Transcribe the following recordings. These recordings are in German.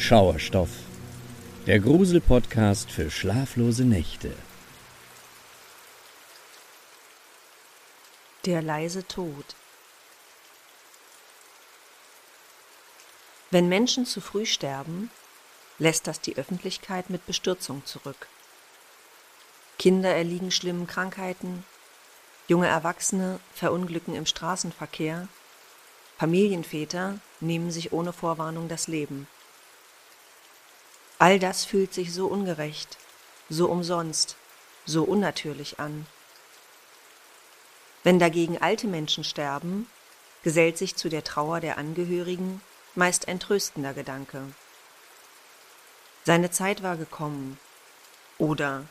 Schauerstoff, der Grusel-Podcast für schlaflose Nächte. Der leise Tod. Wenn Menschen zu früh sterben, lässt das die Öffentlichkeit mit Bestürzung zurück. Kinder erliegen schlimmen Krankheiten, junge Erwachsene verunglücken im Straßenverkehr, Familienväter nehmen sich ohne Vorwarnung das Leben. All das fühlt sich so ungerecht, so umsonst, so unnatürlich an. Wenn dagegen alte Menschen sterben, gesellt sich zu der Trauer der Angehörigen meist ein tröstender Gedanke. Seine Zeit war gekommen. Oder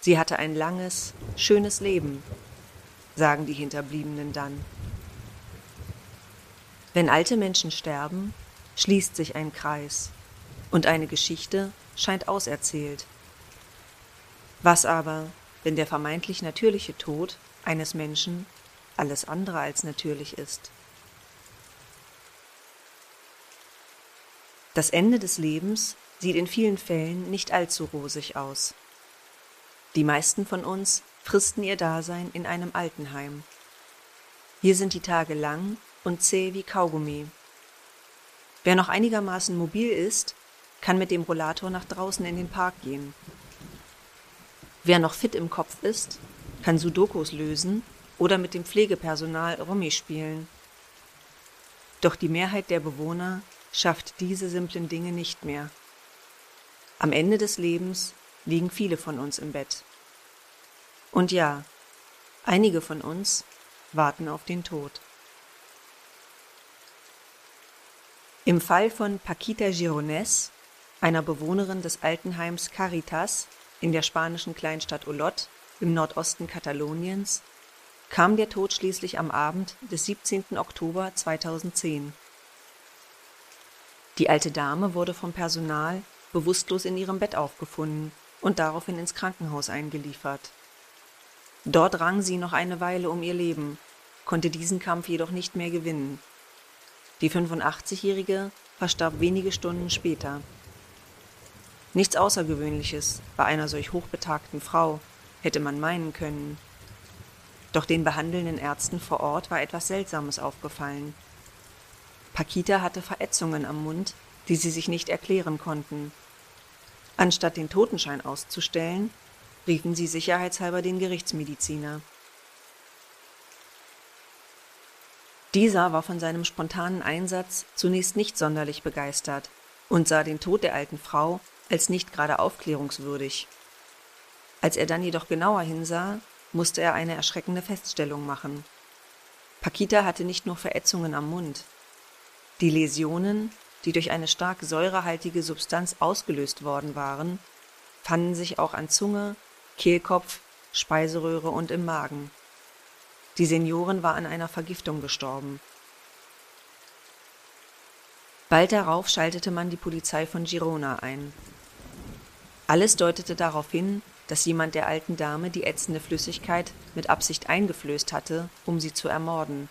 sie hatte ein langes, schönes Leben, sagen die Hinterbliebenen dann. Wenn alte Menschen sterben, schließt sich ein Kreis und eine Geschichte scheint auserzählt. Was aber, wenn der vermeintlich natürliche Tod eines Menschen alles andere als natürlich ist? Das Ende des Lebens sieht in vielen Fällen nicht allzu rosig aus. Die meisten von uns fristen ihr Dasein in einem Altenheim. Hier sind die Tage lang und zäh wie Kaugummi. Wer noch einigermaßen mobil ist, kann mit dem Rollator nach draußen in den Park gehen. Wer noch fit im Kopf ist, kann Sudokus lösen oder mit dem Pflegepersonal Rummi spielen. Doch die Mehrheit der Bewohner schafft diese simplen Dinge nicht mehr. Am Ende des Lebens liegen viele von uns im Bett. Und ja, einige von uns warten auf den Tod. Im Fall von Paquita Girones einer Bewohnerin des Altenheims Caritas in der spanischen Kleinstadt Olot im Nordosten Kataloniens, kam der Tod schließlich am Abend des 17. Oktober 2010. Die alte Dame wurde vom Personal bewusstlos in ihrem Bett aufgefunden und daraufhin ins Krankenhaus eingeliefert. Dort rang sie noch eine Weile um ihr Leben, konnte diesen Kampf jedoch nicht mehr gewinnen. Die 85-Jährige verstarb wenige Stunden später. Nichts Außergewöhnliches bei einer solch hochbetagten Frau, hätte man meinen können. Doch den behandelnden Ärzten vor Ort war etwas Seltsames aufgefallen. Pakita hatte Verätzungen am Mund, die sie sich nicht erklären konnten. Anstatt den Totenschein auszustellen, riefen sie sicherheitshalber den Gerichtsmediziner. Dieser war von seinem spontanen Einsatz zunächst nicht sonderlich begeistert und sah den Tod der alten Frau als nicht gerade aufklärungswürdig. Als er dann jedoch genauer hinsah, musste er eine erschreckende Feststellung machen. Pakita hatte nicht nur Verätzungen am Mund. Die Läsionen, die durch eine stark säurehaltige Substanz ausgelöst worden waren, fanden sich auch an Zunge, Kehlkopf, Speiseröhre und im Magen. Die Seniorin war an einer Vergiftung gestorben. Bald darauf schaltete man die Polizei von Girona ein. Alles deutete darauf hin, dass jemand der alten Dame die ätzende Flüssigkeit mit Absicht eingeflößt hatte, um sie zu ermorden.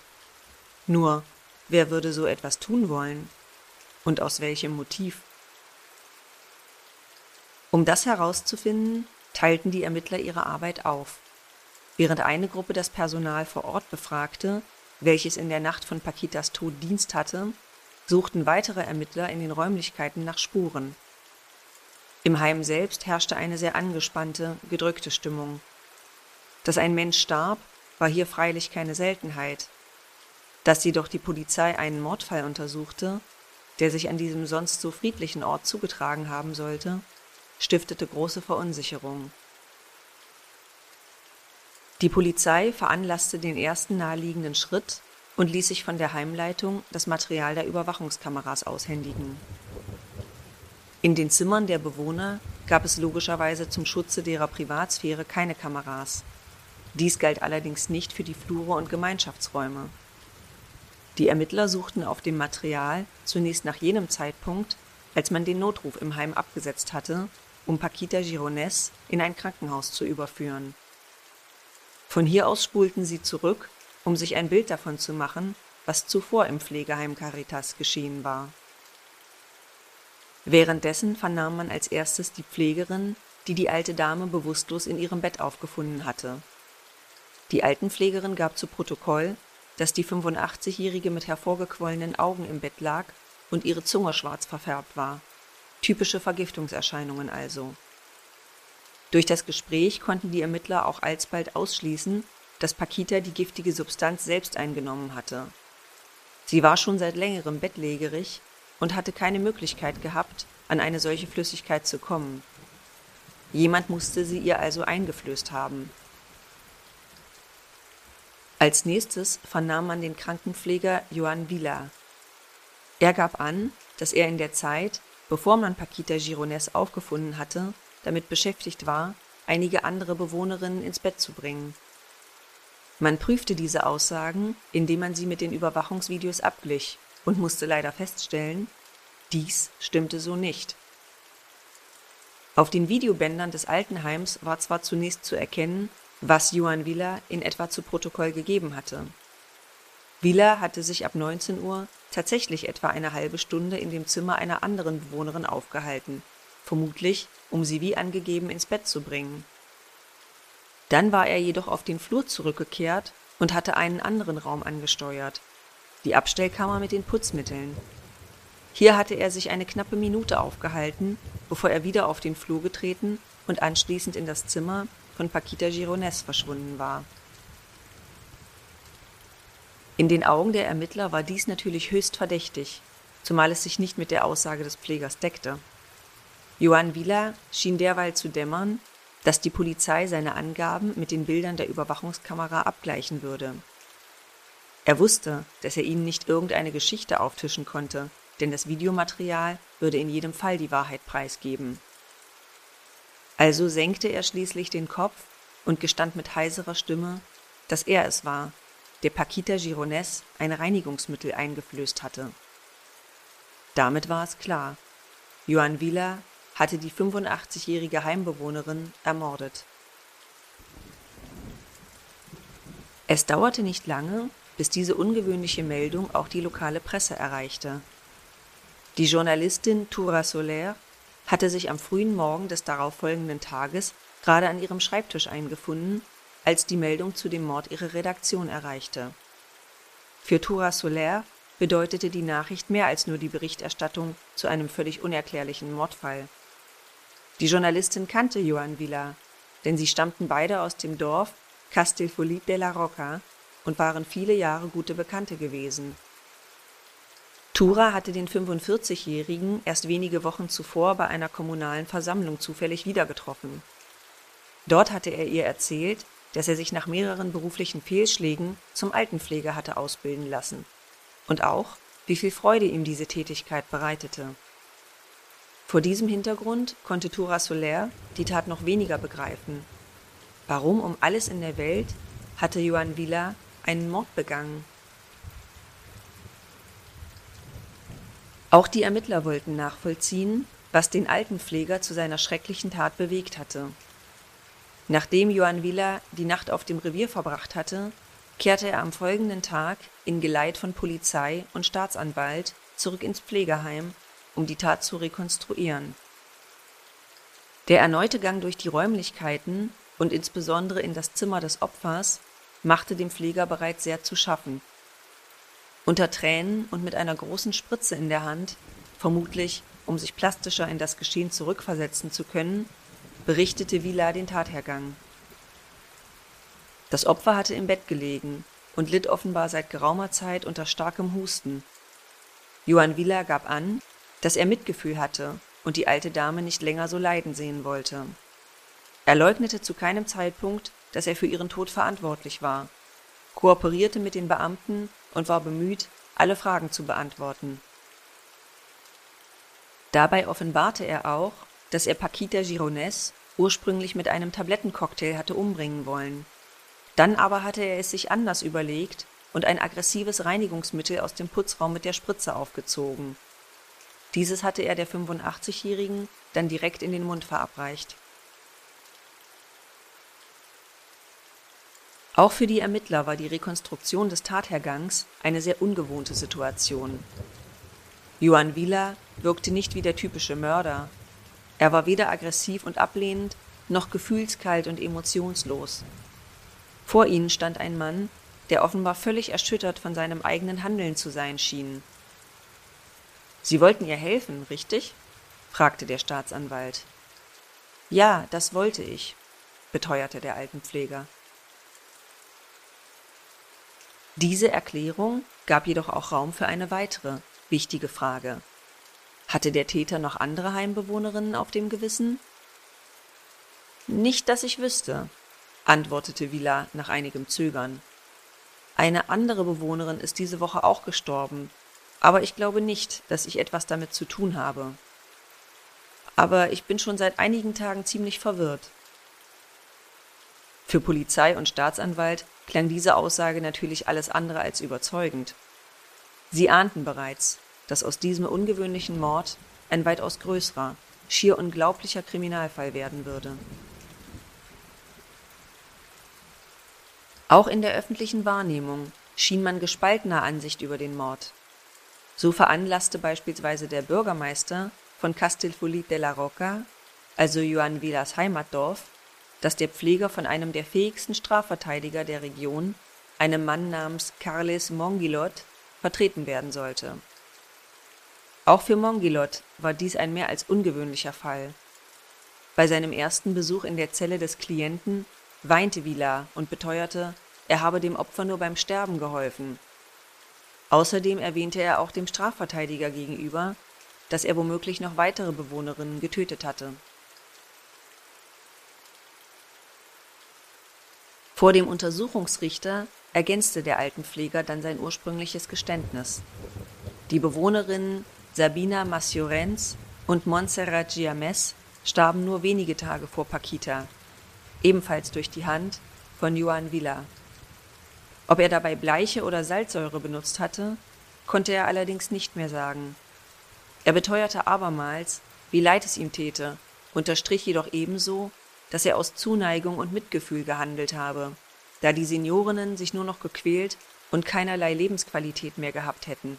Nur, wer würde so etwas tun wollen? Und aus welchem Motiv? Um das herauszufinden, teilten die Ermittler ihre Arbeit auf. Während eine Gruppe das Personal vor Ort befragte, welches in der Nacht von Paquitas Tod Dienst hatte, suchten weitere Ermittler in den Räumlichkeiten nach Spuren. Im Heim selbst herrschte eine sehr angespannte, gedrückte Stimmung. Dass ein Mensch starb, war hier freilich keine Seltenheit. Dass jedoch die Polizei einen Mordfall untersuchte, der sich an diesem sonst so friedlichen Ort zugetragen haben sollte, stiftete große Verunsicherung. Die Polizei veranlasste den ersten naheliegenden Schritt und ließ sich von der Heimleitung das Material der Überwachungskameras aushändigen. In den Zimmern der Bewohner gab es logischerweise zum Schutze derer Privatsphäre keine Kameras. Dies galt allerdings nicht für die Flure und Gemeinschaftsräume. Die Ermittler suchten auf dem Material zunächst nach jenem Zeitpunkt, als man den Notruf im Heim abgesetzt hatte, um Paquita Girones in ein Krankenhaus zu überführen. Von hier aus spulten sie zurück, um sich ein Bild davon zu machen, was zuvor im Pflegeheim Caritas geschehen war. Währenddessen vernahm man als erstes die Pflegerin, die die alte Dame bewusstlos in ihrem Bett aufgefunden hatte. Die Altenpflegerin gab zu Protokoll, dass die 85-Jährige mit hervorgequollenen Augen im Bett lag und ihre Zunge schwarz verfärbt war. Typische Vergiftungserscheinungen also. Durch das Gespräch konnten die Ermittler auch alsbald ausschließen, dass Pakita die giftige Substanz selbst eingenommen hatte. Sie war schon seit längerem bettlägerig und hatte keine Möglichkeit gehabt, an eine solche Flüssigkeit zu kommen. Jemand musste sie ihr also eingeflößt haben. Als nächstes vernahm man den Krankenpfleger Johann Villa. Er gab an, dass er in der Zeit, bevor man Paquita Gironès aufgefunden hatte, damit beschäftigt war, einige andere Bewohnerinnen ins Bett zu bringen. Man prüfte diese Aussagen, indem man sie mit den Überwachungsvideos abglich und musste leider feststellen, dies stimmte so nicht. Auf den Videobändern des Altenheims war zwar zunächst zu erkennen, was Johann Willer in etwa zu Protokoll gegeben hatte. Willer hatte sich ab 19 Uhr tatsächlich etwa eine halbe Stunde in dem Zimmer einer anderen Bewohnerin aufgehalten, vermutlich um sie wie angegeben ins Bett zu bringen. Dann war er jedoch auf den Flur zurückgekehrt und hatte einen anderen Raum angesteuert, die Abstellkammer mit den Putzmitteln. Hier hatte er sich eine knappe Minute aufgehalten, bevor er wieder auf den Flur getreten und anschließend in das Zimmer von Paquita Gironès verschwunden war. In den Augen der Ermittler war dies natürlich höchst verdächtig, zumal es sich nicht mit der Aussage des Pflegers deckte. Johann Wieler schien derweil zu dämmern, dass die Polizei seine Angaben mit den Bildern der Überwachungskamera abgleichen würde. Er wusste, dass er ihnen nicht irgendeine Geschichte auftischen konnte, denn das Videomaterial würde in jedem Fall die Wahrheit preisgeben. Also senkte er schließlich den Kopf und gestand mit heiserer Stimme, dass er es war, der Paquita Gironès ein Reinigungsmittel eingeflößt hatte. Damit war es klar. Johann Wieler hatte die 85-jährige Heimbewohnerin ermordet. Es dauerte nicht lange, bis diese ungewöhnliche Meldung auch die lokale Presse erreichte. Die Journalistin Toura Soler hatte sich am frühen Morgen des darauffolgenden Tages gerade an ihrem Schreibtisch eingefunden, als die Meldung zu dem Mord ihre Redaktion erreichte. Für Toura Soler bedeutete die Nachricht mehr als nur die Berichterstattung zu einem völlig unerklärlichen Mordfall. Die Journalistin kannte Joan Villa, denn sie stammten beide aus dem Dorf Castelfollit de la Roca und waren viele Jahre gute Bekannte gewesen. Tura hatte den 45-Jährigen erst wenige Wochen zuvor bei einer kommunalen Versammlung zufällig wieder getroffen. Dort hatte er ihr erzählt, dass er sich nach mehreren beruflichen Fehlschlägen zum Altenpfleger hatte ausbilden lassen und auch, wie viel Freude ihm diese Tätigkeit bereitete. Vor diesem Hintergrund konnte Tura Soler die Tat noch weniger begreifen. Warum um alles in der Welt hatte Johann Villa einen Mord begangen? Auch die Ermittler wollten nachvollziehen, was den Altenpfleger zu seiner schrecklichen Tat bewegt hatte. Nachdem Johann Villa die Nacht auf dem Revier verbracht hatte, kehrte er am folgenden Tag in Geleit von Polizei und Staatsanwalt zurück ins Pflegeheim um die Tat zu rekonstruieren. Der erneute Gang durch die Räumlichkeiten und insbesondere in das Zimmer des Opfers machte dem Pfleger bereits sehr zu schaffen. Unter Tränen und mit einer großen Spritze in der Hand, vermutlich um sich plastischer in das Geschehen zurückversetzen zu können, berichtete Villa den Tathergang. Das Opfer hatte im Bett gelegen und litt offenbar seit geraumer Zeit unter starkem Husten. Johann Villa gab an, dass er Mitgefühl hatte und die alte Dame nicht länger so leiden sehen wollte. Er leugnete zu keinem Zeitpunkt, dass er für ihren Tod verantwortlich war, kooperierte mit den Beamten und war bemüht, alle Fragen zu beantworten. Dabei offenbarte er auch, dass er Paquita Gironès ursprünglich mit einem Tablettencocktail hatte umbringen wollen. Dann aber hatte er es sich anders überlegt und ein aggressives Reinigungsmittel aus dem Putzraum mit der Spritze aufgezogen. Dieses hatte er der 85-Jährigen dann direkt in den Mund verabreicht. Auch für die Ermittler war die Rekonstruktion des Tathergangs eine sehr ungewohnte Situation. Johann Wieler wirkte nicht wie der typische Mörder. Er war weder aggressiv und ablehnend, noch gefühlskalt und emotionslos. Vor ihnen stand ein Mann, der offenbar völlig erschüttert von seinem eigenen Handeln zu sein schien. Sie wollten ihr helfen, richtig? fragte der Staatsanwalt. Ja, das wollte ich, beteuerte der Altenpfleger. Diese Erklärung gab jedoch auch Raum für eine weitere, wichtige Frage. Hatte der Täter noch andere Heimbewohnerinnen auf dem Gewissen? Nicht, dass ich wüsste, antwortete Villa nach einigem Zögern. Eine andere Bewohnerin ist diese Woche auch gestorben, aber ich glaube nicht, dass ich etwas damit zu tun habe. Aber ich bin schon seit einigen Tagen ziemlich verwirrt. Für Polizei und Staatsanwalt klang diese Aussage natürlich alles andere als überzeugend. Sie ahnten bereits, dass aus diesem ungewöhnlichen Mord ein weitaus größerer, schier unglaublicher Kriminalfall werden würde. Auch in der öffentlichen Wahrnehmung schien man gespaltener Ansicht über den Mord. So veranlasste beispielsweise der Bürgermeister von Castelfolit de la Roca, also Joan Villas Heimatdorf, dass der Pfleger von einem der fähigsten Strafverteidiger der Region, einem Mann namens Carles Mongilot, vertreten werden sollte. Auch für Mongilot war dies ein mehr als ungewöhnlicher Fall. Bei seinem ersten Besuch in der Zelle des Klienten weinte Villar und beteuerte, er habe dem Opfer nur beim Sterben geholfen. Außerdem erwähnte er auch dem Strafverteidiger gegenüber, dass er womöglich noch weitere Bewohnerinnen getötet hatte. Vor dem Untersuchungsrichter ergänzte der Altenpfleger dann sein ursprüngliches Geständnis. Die Bewohnerinnen Sabina Massiorenz und Montserrat Giames starben nur wenige Tage vor Paquita, ebenfalls durch die Hand von Joan Villa. Ob er dabei Bleiche oder Salzsäure benutzt hatte, konnte er allerdings nicht mehr sagen. Er beteuerte abermals, wie leid es ihm täte, unterstrich jedoch ebenso, dass er aus Zuneigung und Mitgefühl gehandelt habe, da die Seniorinnen sich nur noch gequält und keinerlei Lebensqualität mehr gehabt hätten.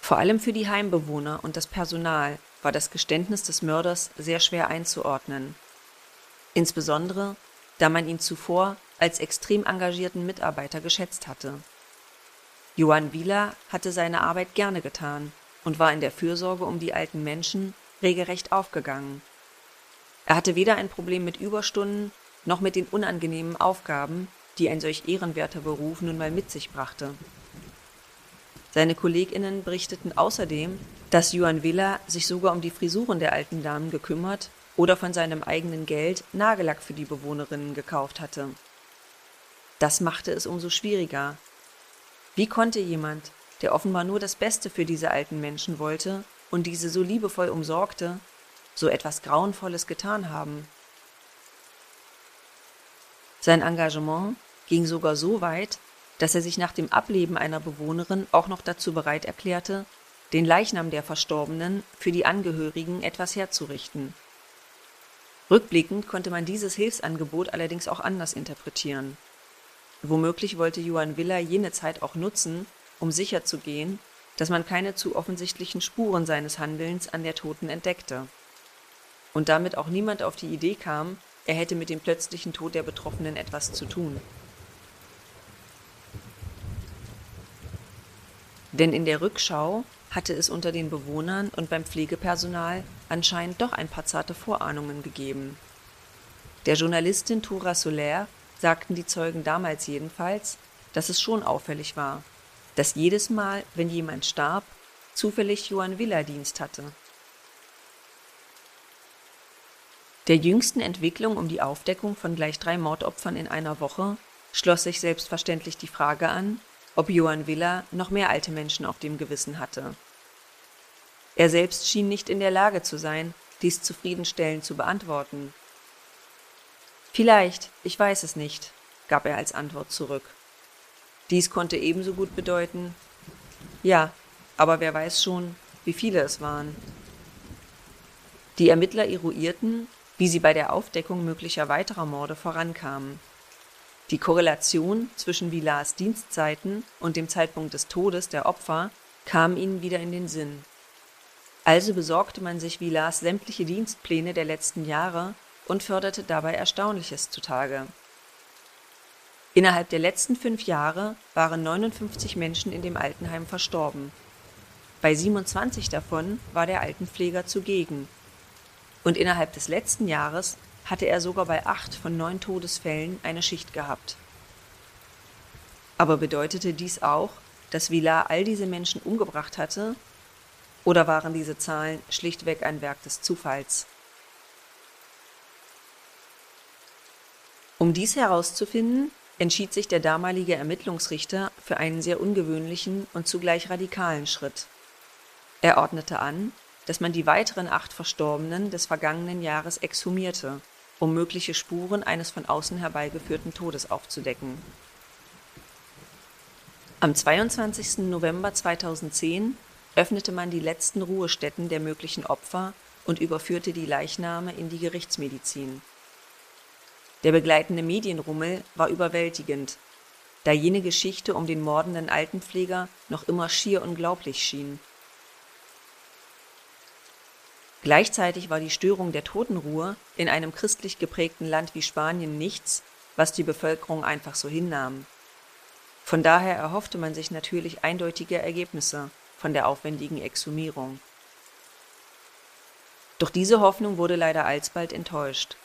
Vor allem für die Heimbewohner und das Personal war das Geständnis des Mörders sehr schwer einzuordnen. Insbesondere, da man ihn zuvor als extrem engagierten Mitarbeiter geschätzt hatte. Johann Wieler hatte seine Arbeit gerne getan und war in der Fürsorge um die alten Menschen regelrecht aufgegangen. Er hatte weder ein Problem mit Überstunden noch mit den unangenehmen Aufgaben, die ein solch ehrenwerter Beruf nun mal mit sich brachte. Seine KollegInnen berichteten außerdem, dass Johann Villa sich sogar um die Frisuren der alten Damen gekümmert oder von seinem eigenen Geld Nagellack für die Bewohnerinnen gekauft hatte. Das machte es umso schwieriger. Wie konnte jemand, der offenbar nur das Beste für diese alten Menschen wollte und diese so liebevoll umsorgte, so etwas Grauenvolles getan haben? Sein Engagement ging sogar so weit, dass er sich nach dem Ableben einer Bewohnerin auch noch dazu bereit erklärte, den Leichnam der Verstorbenen für die Angehörigen etwas herzurichten. Rückblickend konnte man dieses Hilfsangebot allerdings auch anders interpretieren. Womöglich wollte Johann Willer jene Zeit auch nutzen, um sicherzugehen, dass man keine zu offensichtlichen Spuren seines Handelns an der Toten entdeckte. Und damit auch niemand auf die Idee kam, er hätte mit dem plötzlichen Tod der Betroffenen etwas zu tun. Denn in der Rückschau hatte es unter den Bewohnern und beim Pflegepersonal anscheinend doch ein paar zarte Vorahnungen gegeben. Der Journalistin Tura Soler sagten die Zeugen damals jedenfalls, dass es schon auffällig war, dass jedes Mal, wenn jemand starb, zufällig Johann Villa Dienst hatte. Der jüngsten Entwicklung um die Aufdeckung von gleich drei Mordopfern in einer Woche schloss sich selbstverständlich die Frage an, ob Johann Villa noch mehr alte Menschen auf dem Gewissen hatte. Er selbst schien nicht in der Lage zu sein, dies zufriedenstellend zu beantworten. Vielleicht, ich weiß es nicht, gab er als Antwort zurück. Dies konnte ebenso gut bedeuten, ja, aber wer weiß schon, wie viele es waren. Die Ermittler eruierten, wie sie bei der Aufdeckung möglicher weiterer Morde vorankamen. Die Korrelation zwischen Villars Dienstzeiten und dem Zeitpunkt des Todes der Opfer kam ihnen wieder in den Sinn. Also besorgte man sich Villars sämtliche Dienstpläne der letzten Jahre und förderte dabei Erstaunliches zutage. Innerhalb der letzten fünf Jahre waren 59 Menschen in dem Altenheim verstorben. Bei 27 davon war der Altenpfleger zugegen. Und innerhalb des letzten Jahres hatte er sogar bei acht von neun Todesfällen eine Schicht gehabt. Aber bedeutete dies auch, dass Villar all diese Menschen umgebracht hatte? Oder waren diese Zahlen schlichtweg ein Werk des Zufalls? Um dies herauszufinden, entschied sich der damalige Ermittlungsrichter für einen sehr ungewöhnlichen und zugleich radikalen Schritt. Er ordnete an, dass man die weiteren acht Verstorbenen des vergangenen Jahres exhumierte, um mögliche Spuren eines von außen herbeigeführten Todes aufzudecken. Am 22. November 2010 öffnete man die letzten Ruhestätten der möglichen Opfer und überführte die Leichname in die Gerichtsmedizin. Der begleitende Medienrummel war überwältigend, da jene Geschichte um den mordenden Altenpfleger noch immer schier unglaublich schien. Gleichzeitig war die Störung der Totenruhe in einem christlich geprägten Land wie Spanien nichts, was die Bevölkerung einfach so hinnahm. Von daher erhoffte man sich natürlich eindeutige Ergebnisse von der aufwendigen Exhumierung. Doch diese Hoffnung wurde leider alsbald enttäuscht.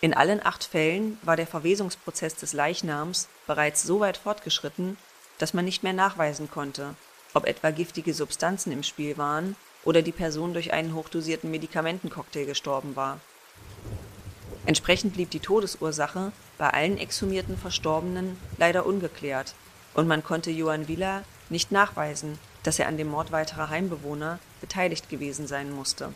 In allen acht Fällen war der Verwesungsprozess des Leichnams bereits so weit fortgeschritten, dass man nicht mehr nachweisen konnte, ob etwa giftige Substanzen im Spiel waren oder die Person durch einen hochdosierten Medikamentencocktail gestorben war. Entsprechend blieb die Todesursache bei allen exhumierten Verstorbenen leider ungeklärt und man konnte Johann Wieler nicht nachweisen, dass er an dem Mord weiterer Heimbewohner beteiligt gewesen sein musste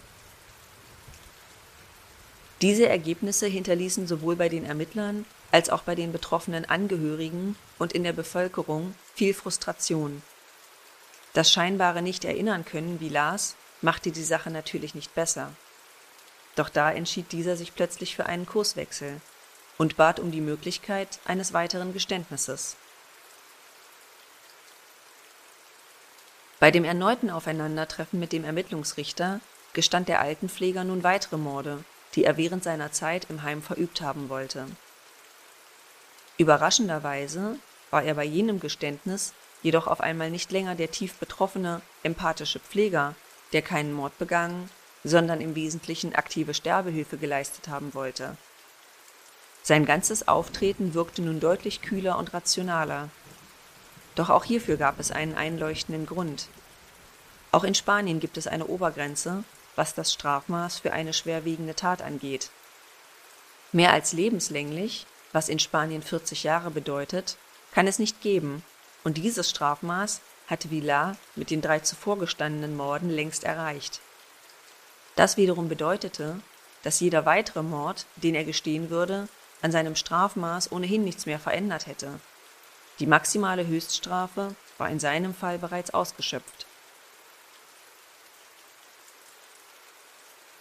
diese Ergebnisse hinterließen sowohl bei den Ermittlern als auch bei den betroffenen Angehörigen und in der Bevölkerung viel Frustration. Das scheinbare Nicht-Erinnern-Können wie Lars machte die Sache natürlich nicht besser. Doch da entschied dieser sich plötzlich für einen Kurswechsel und bat um die Möglichkeit eines weiteren Geständnisses. Bei dem erneuten Aufeinandertreffen mit dem Ermittlungsrichter gestand der Altenpfleger nun weitere Morde die er während seiner Zeit im Heim verübt haben wollte. Überraschenderweise war er bei jenem Geständnis jedoch auf einmal nicht länger der tief betroffene, empathische Pfleger, der keinen Mord begangen, sondern im Wesentlichen aktive Sterbehilfe geleistet haben wollte. Sein ganzes Auftreten wirkte nun deutlich kühler und rationaler. Doch auch hierfür gab es einen einleuchtenden Grund. Auch in Spanien gibt es eine Obergrenze, was das Strafmaß für eine schwerwiegende Tat angeht. Mehr als lebenslänglich, was in Spanien 40 Jahre bedeutet, kann es nicht geben, und dieses Strafmaß hatte Villar mit den drei zuvor gestandenen Morden längst erreicht. Das wiederum bedeutete, dass jeder weitere Mord, den er gestehen würde, an seinem Strafmaß ohnehin nichts mehr verändert hätte. Die maximale Höchststrafe war in seinem Fall bereits ausgeschöpft.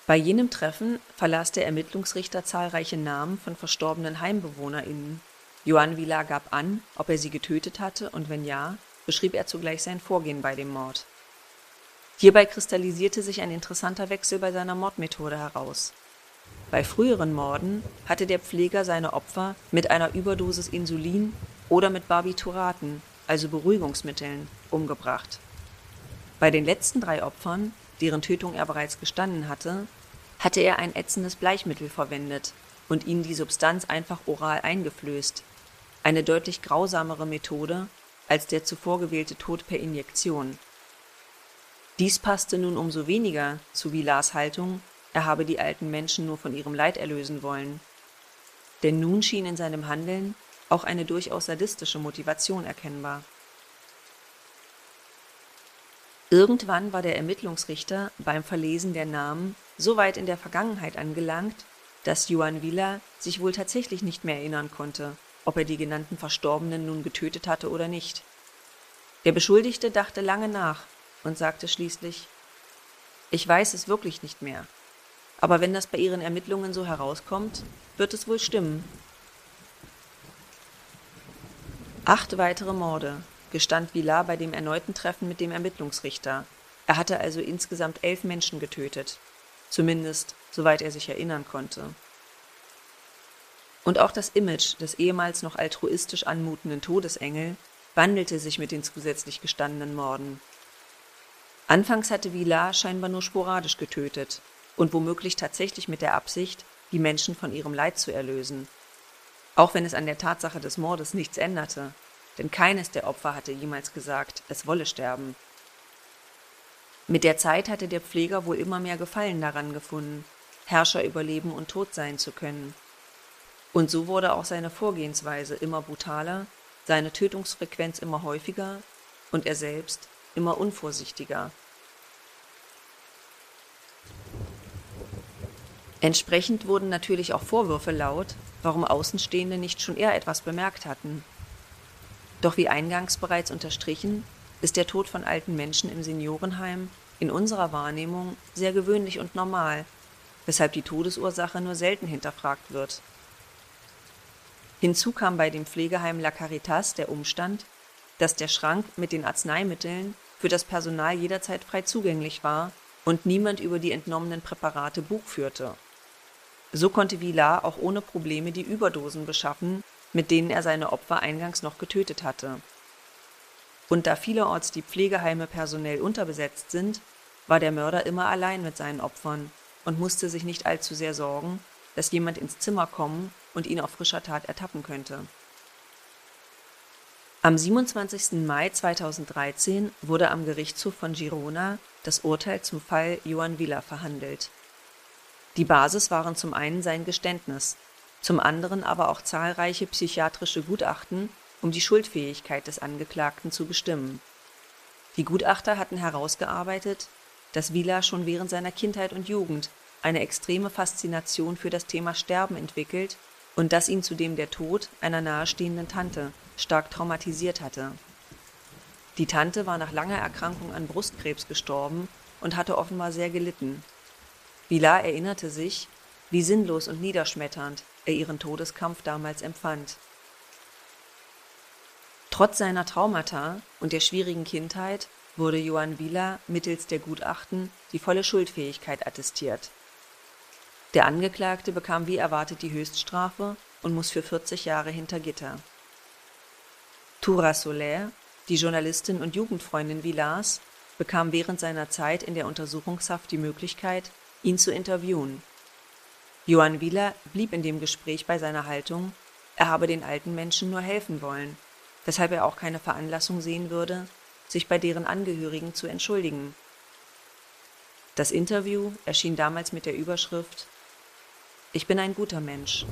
Bei jenem Treffen verlas der Ermittlungsrichter zahlreiche Namen von verstorbenen HeimbewohnerInnen. Johann Villar gab an, ob er sie getötet hatte und wenn ja, beschrieb er zugleich sein Vorgehen bei dem Mord. Hierbei kristallisierte sich ein interessanter Wechsel bei seiner Mordmethode heraus. Bei früheren Morden hatte der Pfleger seine Opfer mit einer Überdosis Insulin oder mit Barbituraten, also Beruhigungsmitteln, umgebracht. Bei den letzten drei Opfern, deren Tötung er bereits gestanden hatte, hatte er ein ätzendes Bleichmittel verwendet und ihnen die Substanz einfach oral eingeflößt, eine deutlich grausamere Methode als der zuvor gewählte Tod per Injektion. Dies passte nun umso weniger zu Villars Haltung, er habe die alten Menschen nur von ihrem Leid erlösen wollen. Denn nun schien in seinem Handeln auch eine durchaus sadistische Motivation erkennbar. Irgendwann war der Ermittlungsrichter beim Verlesen der Namen so weit in der Vergangenheit angelangt, dass Johann Wieler sich wohl tatsächlich nicht mehr erinnern konnte, ob er die genannten Verstorbenen nun getötet hatte oder nicht. Der Beschuldigte dachte lange nach und sagte schließlich Ich weiß es wirklich nicht mehr. Aber wenn das bei Ihren Ermittlungen so herauskommt, wird es wohl stimmen. Acht weitere Morde gestand Villar bei dem erneuten Treffen mit dem Ermittlungsrichter. Er hatte also insgesamt elf Menschen getötet. Zumindest, soweit er sich erinnern konnte. Und auch das Image des ehemals noch altruistisch anmutenden Todesengel wandelte sich mit den zusätzlich gestandenen Morden. Anfangs hatte Villar scheinbar nur sporadisch getötet und womöglich tatsächlich mit der Absicht, die Menschen von ihrem Leid zu erlösen. Auch wenn es an der Tatsache des Mordes nichts änderte, denn keines der Opfer hatte jemals gesagt, es wolle sterben. Mit der Zeit hatte der Pfleger wohl immer mehr Gefallen daran gefunden, Herrscher über Leben und Tod sein zu können. Und so wurde auch seine Vorgehensweise immer brutaler, seine Tötungsfrequenz immer häufiger und er selbst immer unvorsichtiger. Entsprechend wurden natürlich auch Vorwürfe laut, warum Außenstehende nicht schon eher etwas bemerkt hatten. Doch wie eingangs bereits unterstrichen, ist der Tod von alten Menschen im Seniorenheim in unserer Wahrnehmung sehr gewöhnlich und normal, weshalb die Todesursache nur selten hinterfragt wird. Hinzu kam bei dem Pflegeheim La Caritas der Umstand, dass der Schrank mit den Arzneimitteln für das Personal jederzeit frei zugänglich war und niemand über die entnommenen Präparate Buch führte. So konnte Villar auch ohne Probleme die Überdosen beschaffen, mit denen er seine Opfer eingangs noch getötet hatte. Und da vielerorts die Pflegeheime personell unterbesetzt sind, war der Mörder immer allein mit seinen Opfern und musste sich nicht allzu sehr sorgen, dass jemand ins Zimmer kommen und ihn auf frischer Tat ertappen könnte. Am 27. Mai 2013 wurde am Gerichtshof von Girona das Urteil zum Fall Joan Villa verhandelt. Die Basis waren zum einen sein Geständnis, zum anderen aber auch zahlreiche psychiatrische Gutachten, um die Schuldfähigkeit des Angeklagten zu bestimmen. Die Gutachter hatten herausgearbeitet, dass Villa schon während seiner Kindheit und Jugend eine extreme Faszination für das Thema Sterben entwickelt und dass ihn zudem der Tod einer nahestehenden Tante stark traumatisiert hatte. Die Tante war nach langer Erkrankung an Brustkrebs gestorben und hatte offenbar sehr gelitten. Villar erinnerte sich, wie sinnlos und niederschmetternd er ihren Todeskampf damals empfand. Trotz seiner Traumata und der schwierigen Kindheit wurde Johann Wieler mittels der Gutachten die volle Schuldfähigkeit attestiert. Der Angeklagte bekam wie erwartet die Höchststrafe und muss für 40 Jahre hinter Gitter. Toura Soler, die Journalistin und Jugendfreundin Villars, bekam während seiner Zeit in der Untersuchungshaft die Möglichkeit, ihn zu interviewen. Johann Wieler blieb in dem Gespräch bei seiner Haltung, er habe den alten Menschen nur helfen wollen, weshalb er auch keine Veranlassung sehen würde, sich bei deren Angehörigen zu entschuldigen. Das Interview erschien damals mit der Überschrift Ich bin ein guter Mensch,